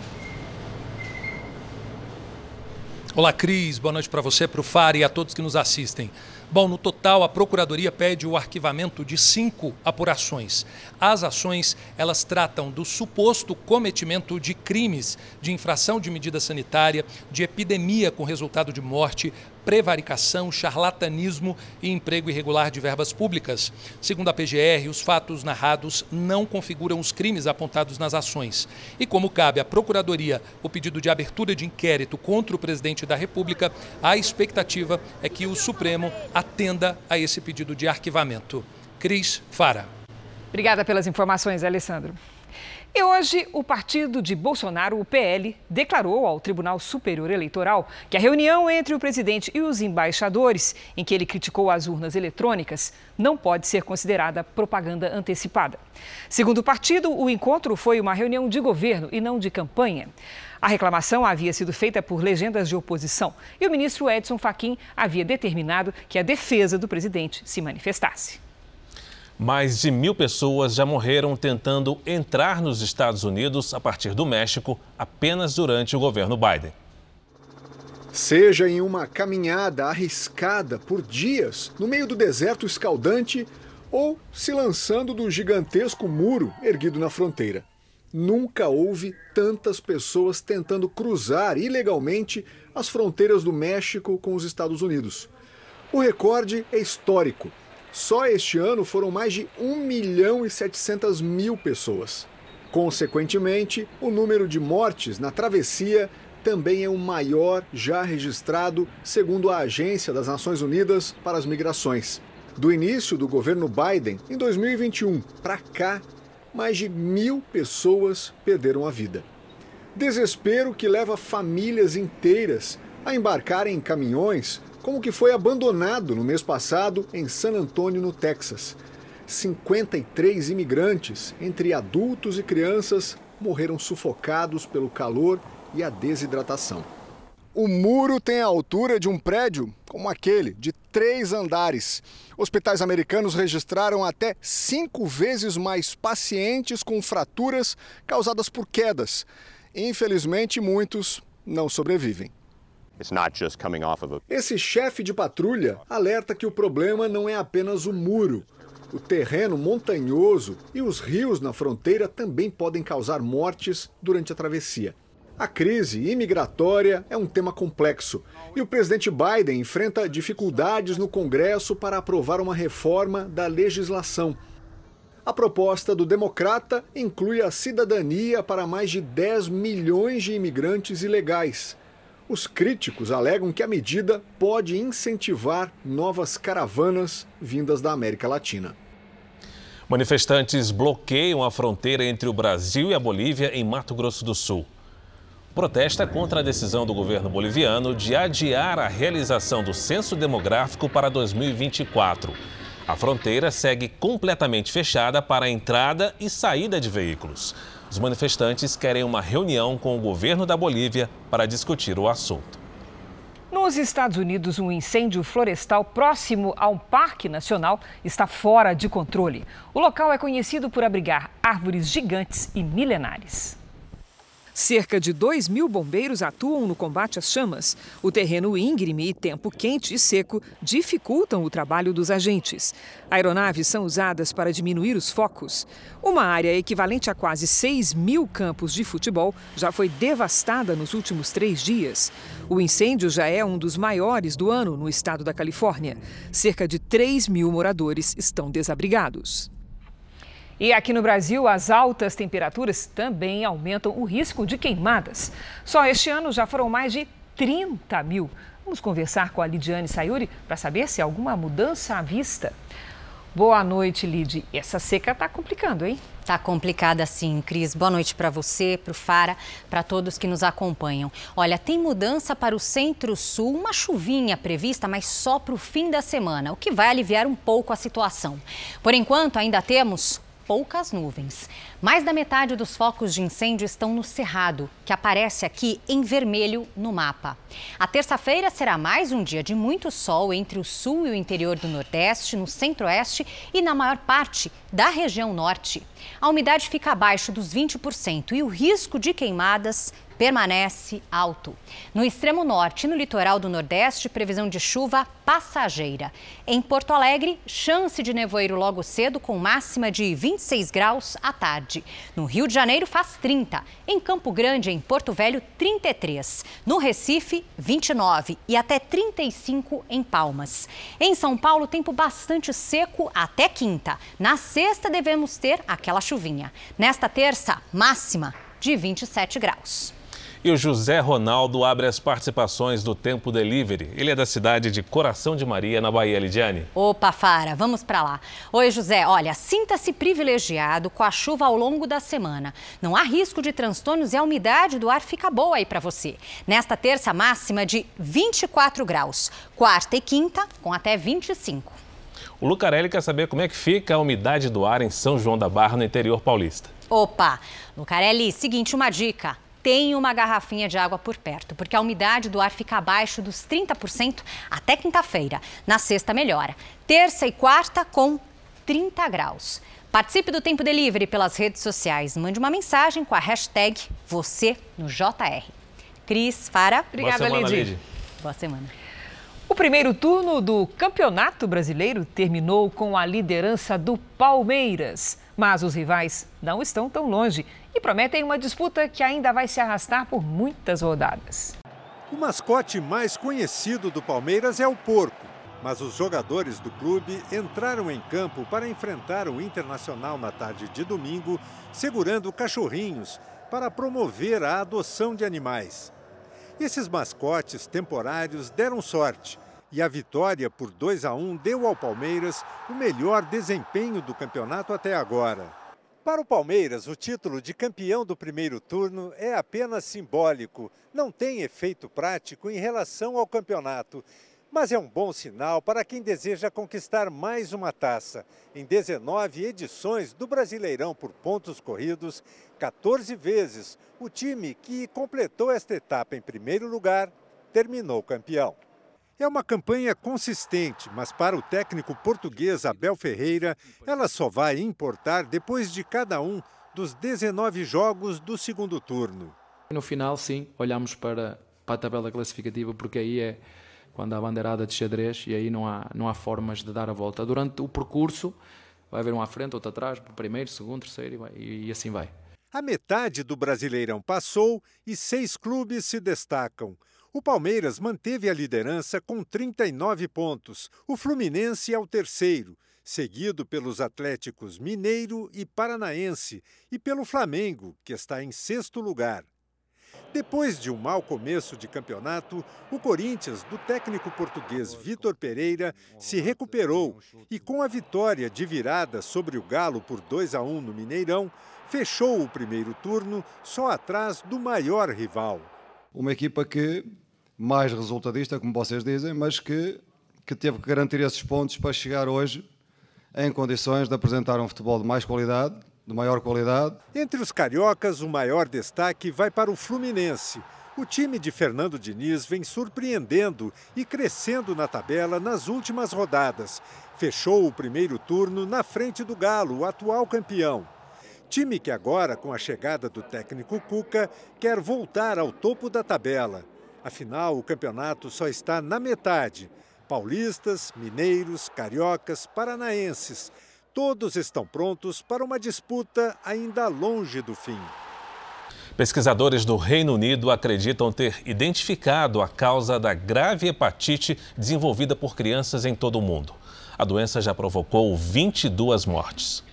Olá, Cris. Boa noite para você, para o FAR e a todos que nos assistem. Bom, no total, a Procuradoria pede o arquivamento de cinco apurações. As ações, elas tratam do suposto cometimento de crimes de infração de medida sanitária, de epidemia com resultado de morte, prevaricação, charlatanismo e emprego irregular de verbas públicas. Segundo a PGR, os fatos narrados não configuram os crimes apontados nas ações. E como cabe à Procuradoria o pedido de abertura de inquérito contra o presidente da República, a expectativa é que o Supremo atenda a esse pedido de arquivamento. Cris Fara. Obrigada pelas informações, Alessandro. E hoje, o partido de Bolsonaro, o PL, declarou ao Tribunal Superior Eleitoral que a reunião entre o presidente e os embaixadores, em que ele criticou as urnas eletrônicas, não pode ser considerada propaganda antecipada. Segundo o partido, o encontro foi uma reunião de governo e não de campanha. A reclamação havia sido feita por legendas de oposição e o ministro Edson Fachin havia determinado que a defesa do presidente se manifestasse. Mais de mil pessoas já morreram tentando entrar nos Estados Unidos a partir do México apenas durante o governo Biden. Seja em uma caminhada arriscada por dias no meio do deserto escaldante ou se lançando do gigantesco muro erguido na fronteira. Nunca houve tantas pessoas tentando cruzar ilegalmente as fronteiras do México com os Estados Unidos. O recorde é histórico só este ano foram mais de 1 milhão e 700 mil pessoas. Consequentemente, o número de mortes na travessia também é o maior já registrado, segundo a Agência das Nações Unidas para as Migrações. Do início do governo Biden, em 2021, para cá, mais de mil pessoas perderam a vida. Desespero que leva famílias inteiras a embarcarem em caminhões como que foi abandonado no mês passado em San Antônio, no Texas. 53 imigrantes, entre adultos e crianças, morreram sufocados pelo calor e a desidratação. O muro tem a altura de um prédio como aquele, de três andares. Hospitais americanos registraram até cinco vezes mais pacientes com fraturas causadas por quedas. Infelizmente, muitos não sobrevivem. Esse chefe de patrulha alerta que o problema não é apenas o muro. O terreno montanhoso e os rios na fronteira também podem causar mortes durante a travessia. A crise imigratória é um tema complexo e o presidente Biden enfrenta dificuldades no Congresso para aprovar uma reforma da legislação. A proposta do democrata inclui a cidadania para mais de 10 milhões de imigrantes ilegais os críticos alegam que a medida pode incentivar novas caravanas vindas da América Latina. Manifestantes bloqueiam a fronteira entre o Brasil e a Bolívia em Mato Grosso do Sul. Protesta contra a decisão do governo boliviano de adiar a realização do censo demográfico para 2024. A fronteira segue completamente fechada para a entrada e saída de veículos. Os manifestantes querem uma reunião com o governo da Bolívia para discutir o assunto. Nos Estados Unidos, um incêndio florestal próximo a um parque nacional está fora de controle. O local é conhecido por abrigar árvores gigantes e milenares. Cerca de 2 mil bombeiros atuam no combate às chamas. O terreno íngreme e tempo quente e seco dificultam o trabalho dos agentes. Aeronaves são usadas para diminuir os focos. Uma área equivalente a quase 6 mil campos de futebol já foi devastada nos últimos três dias. O incêndio já é um dos maiores do ano no estado da Califórnia. Cerca de 3 mil moradores estão desabrigados. E aqui no Brasil, as altas temperaturas também aumentam o risco de queimadas. Só este ano já foram mais de 30 mil. Vamos conversar com a Lidiane Sayuri para saber se há alguma mudança à vista. Boa noite, Lid. Essa seca está complicando, hein? Tá complicada sim, Cris. Boa noite para você, para o Fara, para todos que nos acompanham. Olha, tem mudança para o centro-sul, uma chuvinha prevista, mas só para o fim da semana, o que vai aliviar um pouco a situação. Por enquanto, ainda temos poucas nuvens. Mais da metade dos focos de incêndio estão no Cerrado, que aparece aqui em vermelho no mapa. A terça-feira será mais um dia de muito sol entre o sul e o interior do Nordeste, no Centro-Oeste e na maior parte da região Norte. A umidade fica abaixo dos 20% e o risco de queimadas permanece alto. No extremo norte e no litoral do Nordeste, previsão de chuva passageira. Em Porto Alegre, chance de nevoeiro logo cedo, com máxima de 26 graus à tarde. No Rio de Janeiro, faz 30. Em Campo Grande, em Porto Velho, 33. No Recife, 29 e até 35 em Palmas. Em São Paulo, tempo bastante seco até quinta. Na sexta, devemos ter aquela chuvinha. Nesta terça, máxima de 27 graus. E o José Ronaldo abre as participações do Tempo Delivery. Ele é da cidade de Coração de Maria, na Bahia, Lidiane. Opa, Fara, vamos para lá. Oi, José. Olha, sinta-se privilegiado com a chuva ao longo da semana. Não há risco de transtornos e a umidade do ar fica boa aí para você. Nesta terça máxima de 24 graus. Quarta e quinta com até 25. O Lucarelli quer saber como é que fica a umidade do ar em São João da Barra, no interior paulista. Opa, Lucarelli, seguinte, uma dica tenha uma garrafinha de água por perto, porque a umidade do ar fica abaixo dos 30% até quinta-feira. Na sexta, melhora. Terça e quarta, com 30 graus. Participe do Tempo Delivery pelas redes sociais. Mande uma mensagem com a hashtag você no JR. Cris, Fara. Obrigada, Lidy. Boa semana. O primeiro turno do Campeonato Brasileiro terminou com a liderança do Palmeiras. Mas os rivais não estão tão longe e prometem uma disputa que ainda vai se arrastar por muitas rodadas. O mascote mais conhecido do Palmeiras é o porco, mas os jogadores do clube entraram em campo para enfrentar o Internacional na tarde de domingo, segurando cachorrinhos para promover a adoção de animais. Esses mascotes temporários deram sorte e a vitória por 2 a 1 deu ao Palmeiras o melhor desempenho do campeonato até agora. Para o Palmeiras, o título de campeão do primeiro turno é apenas simbólico, não tem efeito prático em relação ao campeonato. Mas é um bom sinal para quem deseja conquistar mais uma taça. Em 19 edições do Brasileirão por pontos corridos, 14 vezes, o time que completou esta etapa em primeiro lugar terminou campeão. É uma campanha consistente, mas para o técnico português Abel Ferreira, ela só vai importar depois de cada um dos 19 jogos do segundo turno. No final, sim, olhamos para, para a tabela classificativa, porque aí é quando há a bandeirada de xadrez e aí não há, não há formas de dar a volta. Durante o percurso, vai haver um à frente, outro atrás, primeiro, segundo, terceiro e, vai, e assim vai. A metade do Brasileirão passou e seis clubes se destacam. O Palmeiras manteve a liderança com 39 pontos. O Fluminense é o terceiro, seguido pelos Atléticos Mineiro e Paranaense e pelo Flamengo, que está em sexto lugar. Depois de um mau começo de campeonato, o Corinthians, do técnico português Vitor Pereira, se recuperou e, com a vitória de virada sobre o Galo por 2 a 1 no Mineirão, fechou o primeiro turno só atrás do maior rival. Uma equipa que mais resultadista, como vocês dizem, mas que, que teve que garantir esses pontos para chegar hoje em condições de apresentar um futebol de mais qualidade, de maior qualidade. Entre os cariocas, o maior destaque vai para o Fluminense. O time de Fernando Diniz vem surpreendendo e crescendo na tabela nas últimas rodadas. Fechou o primeiro turno na frente do Galo, o atual campeão. Time que agora, com a chegada do técnico Cuca, quer voltar ao topo da tabela. Afinal, o campeonato só está na metade. Paulistas, mineiros, cariocas, paranaenses, todos estão prontos para uma disputa ainda longe do fim. Pesquisadores do Reino Unido acreditam ter identificado a causa da grave hepatite desenvolvida por crianças em todo o mundo. A doença já provocou 22 mortes.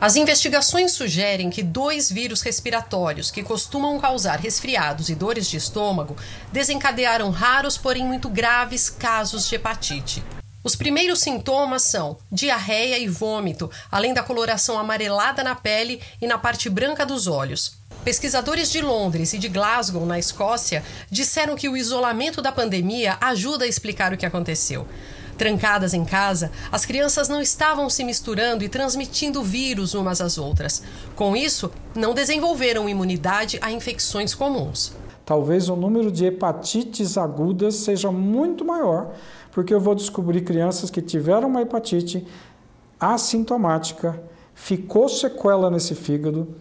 As investigações sugerem que dois vírus respiratórios que costumam causar resfriados e dores de estômago desencadearam raros, porém muito graves casos de hepatite. Os primeiros sintomas são diarreia e vômito, além da coloração amarelada na pele e na parte branca dos olhos. Pesquisadores de Londres e de Glasgow, na Escócia, disseram que o isolamento da pandemia ajuda a explicar o que aconteceu. Trancadas em casa, as crianças não estavam se misturando e transmitindo vírus umas às outras. Com isso, não desenvolveram imunidade a infecções comuns. Talvez o número de hepatites agudas seja muito maior, porque eu vou descobrir crianças que tiveram uma hepatite assintomática, ficou sequela nesse fígado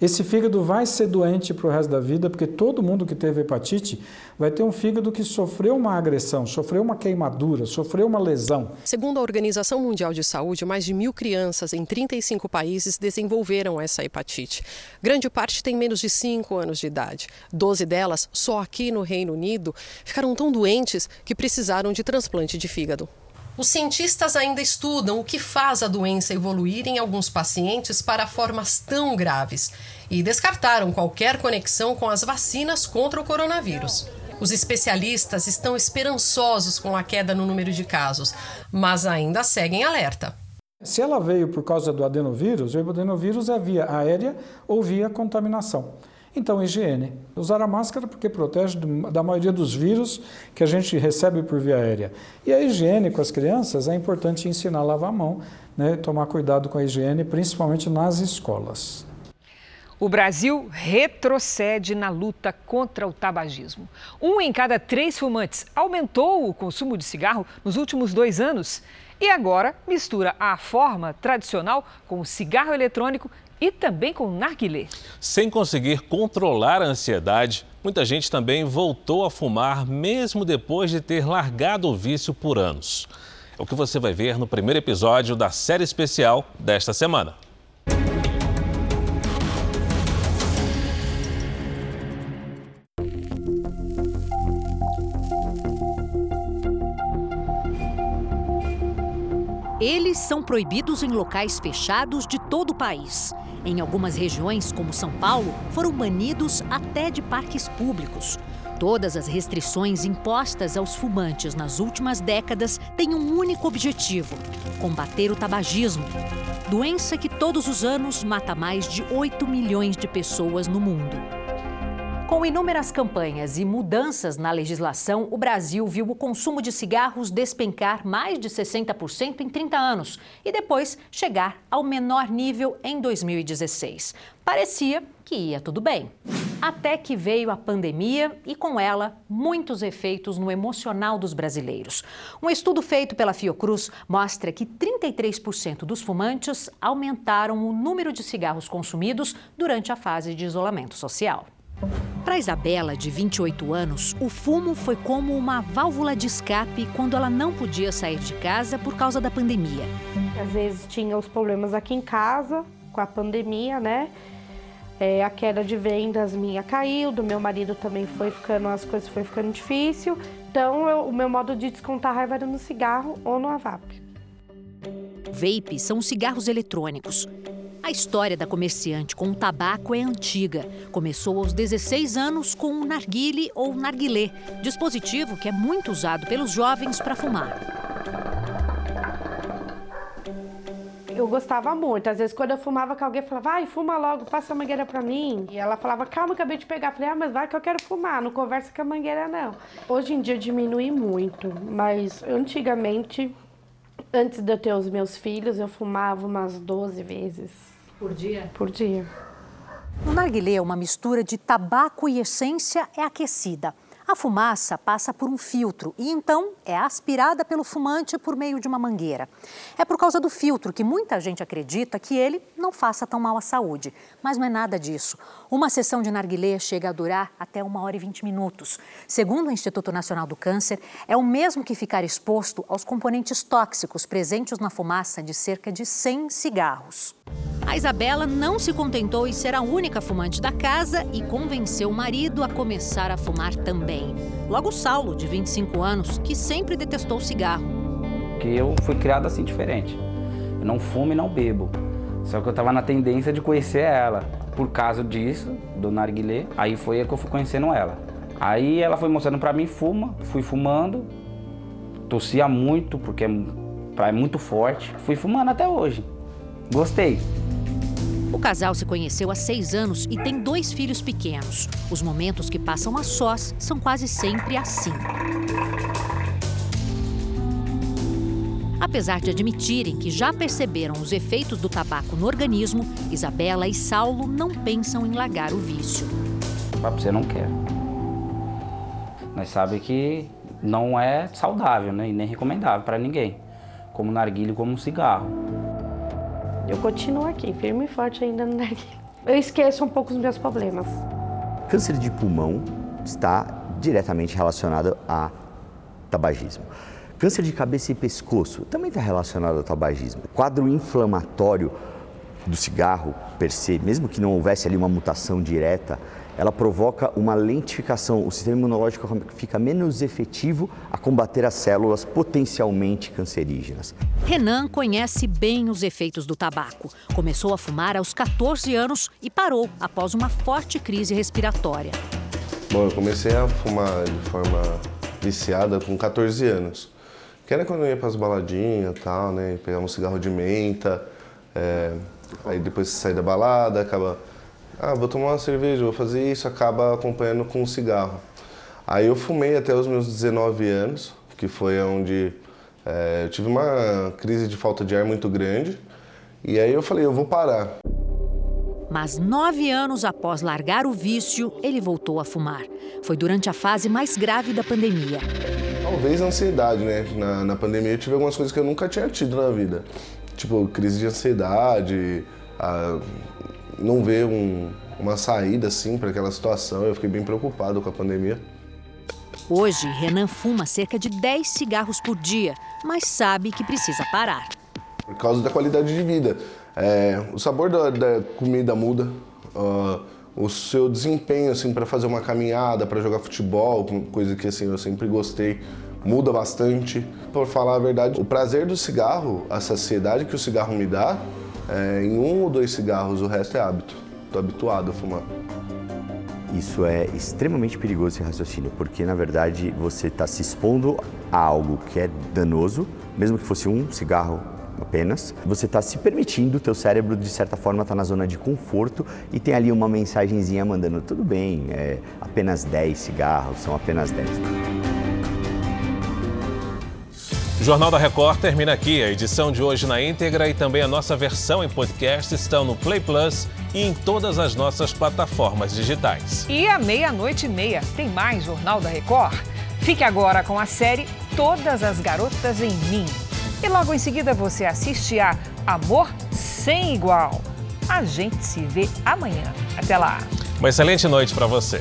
Esse fígado vai ser doente para o resto da vida, porque todo mundo que teve hepatite vai ter um fígado que sofreu uma agressão, sofreu uma queimadura, sofreu uma lesão. Segundo a Organização Mundial de Saúde, mais de mil crianças em 35 países desenvolveram essa hepatite. Grande parte tem menos de 5 anos de idade. Doze delas, só aqui no Reino Unido, ficaram tão doentes que precisaram de transplante de fígado. Os cientistas ainda estudam o que faz a doença evoluir em alguns pacientes para formas tão graves e descartaram qualquer conexão com as vacinas contra o coronavírus. Os especialistas estão esperançosos com a queda no número de casos, mas ainda seguem alerta. Se ela veio por causa do adenovírus, o adenovírus é via aérea ou via contaminação. Então, higiene. Usar a máscara porque protege da maioria dos vírus que a gente recebe por via aérea. E a higiene com as crianças é importante ensinar a lavar a mão, né, tomar cuidado com a higiene, principalmente nas escolas. O Brasil retrocede na luta contra o tabagismo. Um em cada três fumantes aumentou o consumo de cigarro nos últimos dois anos. E agora mistura a forma tradicional com o cigarro eletrônico e também com narguilé. Sem conseguir controlar a ansiedade, muita gente também voltou a fumar mesmo depois de ter largado o vício por anos. É o que você vai ver no primeiro episódio da série especial desta semana. Eles são proibidos em locais fechados de todo o país. Em algumas regiões, como São Paulo, foram banidos até de parques públicos. Todas as restrições impostas aos fumantes nas últimas décadas têm um único objetivo: combater o tabagismo. Doença que todos os anos mata mais de 8 milhões de pessoas no mundo. Com inúmeras campanhas e mudanças na legislação, o Brasil viu o consumo de cigarros despencar mais de 60% em 30 anos e depois chegar ao menor nível em 2016. Parecia que ia tudo bem. Até que veio a pandemia e, com ela, muitos efeitos no emocional dos brasileiros. Um estudo feito pela Fiocruz mostra que 33% dos fumantes aumentaram o número de cigarros consumidos durante a fase de isolamento social. Para Isabela, de 28 anos, o fumo foi como uma válvula de escape quando ela não podia sair de casa por causa da pandemia. Às vezes tinha os problemas aqui em casa, com a pandemia, né? É, a queda de vendas minha caiu, do meu marido também foi ficando, as coisas foi ficando difícil. Então, eu, o meu modo de descontar a raiva era no cigarro ou no avap. Vape são cigarros eletrônicos. A história da comerciante com o tabaco é antiga. Começou aos 16 anos com o narguile ou narguilé, dispositivo que é muito usado pelos jovens para fumar. Eu gostava muito. Às vezes, quando eu fumava, que alguém falava, vai, fuma logo, passa a mangueira pra mim. E ela falava, calma, acabei de pegar. Eu falei, ah, mas vai que eu quero fumar, não conversa com a mangueira, não. Hoje em dia diminui muito, mas antigamente, antes de eu ter os meus filhos, eu fumava umas 12 vezes. Por dia? Por dia. O narguilé, uma mistura de tabaco e essência, é aquecida. A fumaça passa por um filtro e então é aspirada pelo fumante por meio de uma mangueira. É por causa do filtro que muita gente acredita que ele não faça tão mal à saúde. Mas não é nada disso. Uma sessão de narguilé chega a durar até uma hora e vinte minutos. Segundo o Instituto Nacional do Câncer, é o mesmo que ficar exposto aos componentes tóxicos presentes na fumaça de cerca de 100 cigarros. A Isabela não se contentou em ser a única fumante da casa e convenceu o marido a começar a fumar também. Logo Saulo, de 25 anos, que sempre detestou o cigarro. Que eu fui criado assim diferente. Eu não fumo e não bebo. Só que eu estava na tendência de conhecer ela. Por causa disso, do narguilé, aí foi que eu fui conhecendo ela. Aí ela foi mostrando para mim, fuma, fui fumando, tossia muito, porque é, é muito forte. Fui fumando até hoje. Gostei. O casal se conheceu há seis anos e tem dois filhos pequenos. Os momentos que passam a sós são quase sempre assim. Apesar de admitirem que já perceberam os efeitos do tabaco no organismo, Isabela e Saulo não pensam em largar o vício. Você não quer. Nós sabemos que não é saudável né? e nem recomendável para ninguém, como narguilho, como um cigarro. Eu continuo aqui, firme e forte ainda no narguilé. eu esqueço um pouco os meus problemas. Câncer de pulmão está diretamente relacionado a tabagismo. Câncer de cabeça e pescoço também está relacionado ao tabagismo. Quadro inflamatório do cigarro per se, mesmo que não houvesse ali uma mutação direta, ela provoca uma lentificação. O sistema imunológico fica menos efetivo a combater as células potencialmente cancerígenas. Renan conhece bem os efeitos do tabaco. Começou a fumar aos 14 anos e parou após uma forte crise respiratória. Bom, eu comecei a fumar de forma viciada com 14 anos. Que era quando eu ia para as baladinhas e tal, né? Pegar um cigarro de menta. É... Aí depois você sai da balada, acaba ah, vou tomar uma cerveja, vou fazer isso, acaba acompanhando com um cigarro. Aí eu fumei até os meus 19 anos, que foi onde é, eu tive uma crise de falta de ar muito grande. E aí eu falei, eu vou parar. Mas nove anos após largar o vício, ele voltou a fumar. Foi durante a fase mais grave da pandemia. Talvez ansiedade, né? Na, na pandemia eu tive algumas coisas que eu nunca tinha tido na vida. Tipo, crise de ansiedade, a, não ver um, uma saída assim para aquela situação. Eu fiquei bem preocupado com a pandemia. Hoje, Renan fuma cerca de 10 cigarros por dia, mas sabe que precisa parar. Por causa da qualidade de vida. É, o sabor da, da comida muda. Uh, o seu desempenho assim para fazer uma caminhada, para jogar futebol, coisa que assim eu sempre gostei, muda bastante. Por falar a verdade, o prazer do cigarro, a saciedade que o cigarro me dá, é, em um ou dois cigarros, o resto é hábito. Estou habituado a fumar. Isso é extremamente perigoso esse raciocínio, porque na verdade você está se expondo a algo que é danoso, mesmo que fosse um cigarro apenas. Você está se permitindo, teu cérebro de certa forma está na zona de conforto e tem ali uma mensagenzinha mandando tudo bem, é apenas 10 cigarros, são apenas 10. O Jornal da Record termina aqui. A edição de hoje na íntegra e também a nossa versão em podcast estão no Play Plus e em todas as nossas plataformas digitais. E à meia-noite e meia tem mais Jornal da Record. Fique agora com a série Todas as Garotas em Mim. E logo em seguida você assiste a Amor Sem Igual. A gente se vê amanhã. Até lá. Uma excelente noite para você.